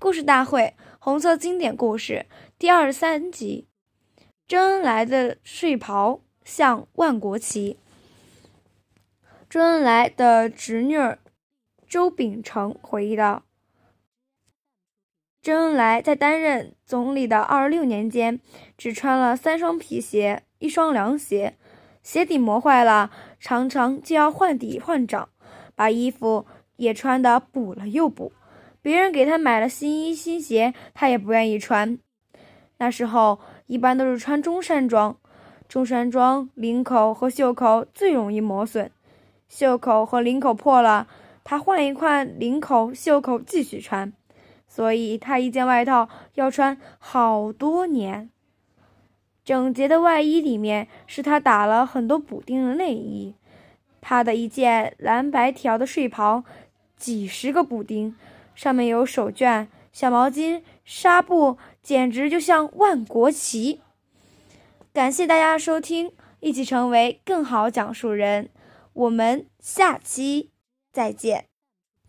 故事大会红色经典故事》第二十三集：周恩来的睡袍像万国旗。周恩来的侄女周秉成回忆道：“周恩来在担任总理的二十六年间，只穿了三双皮鞋，一双凉鞋，鞋底磨坏了，常常就要换底换掌，把衣服。”也穿的补了又补，别人给他买了新衣新鞋，他也不愿意穿。那时候一般都是穿中山装，中山装领口和袖口最容易磨损，袖口和领口破了，他换一块领口、袖口继续穿。所以他一件外套要穿好多年。整洁的外衣里面是他打了很多补丁的内衣，他的一件蓝白条的睡袍。几十个补丁，上面有手绢、小毛巾、纱布，简直就像万国旗。感谢大家收听，一起成为更好讲述人。我们下期再见。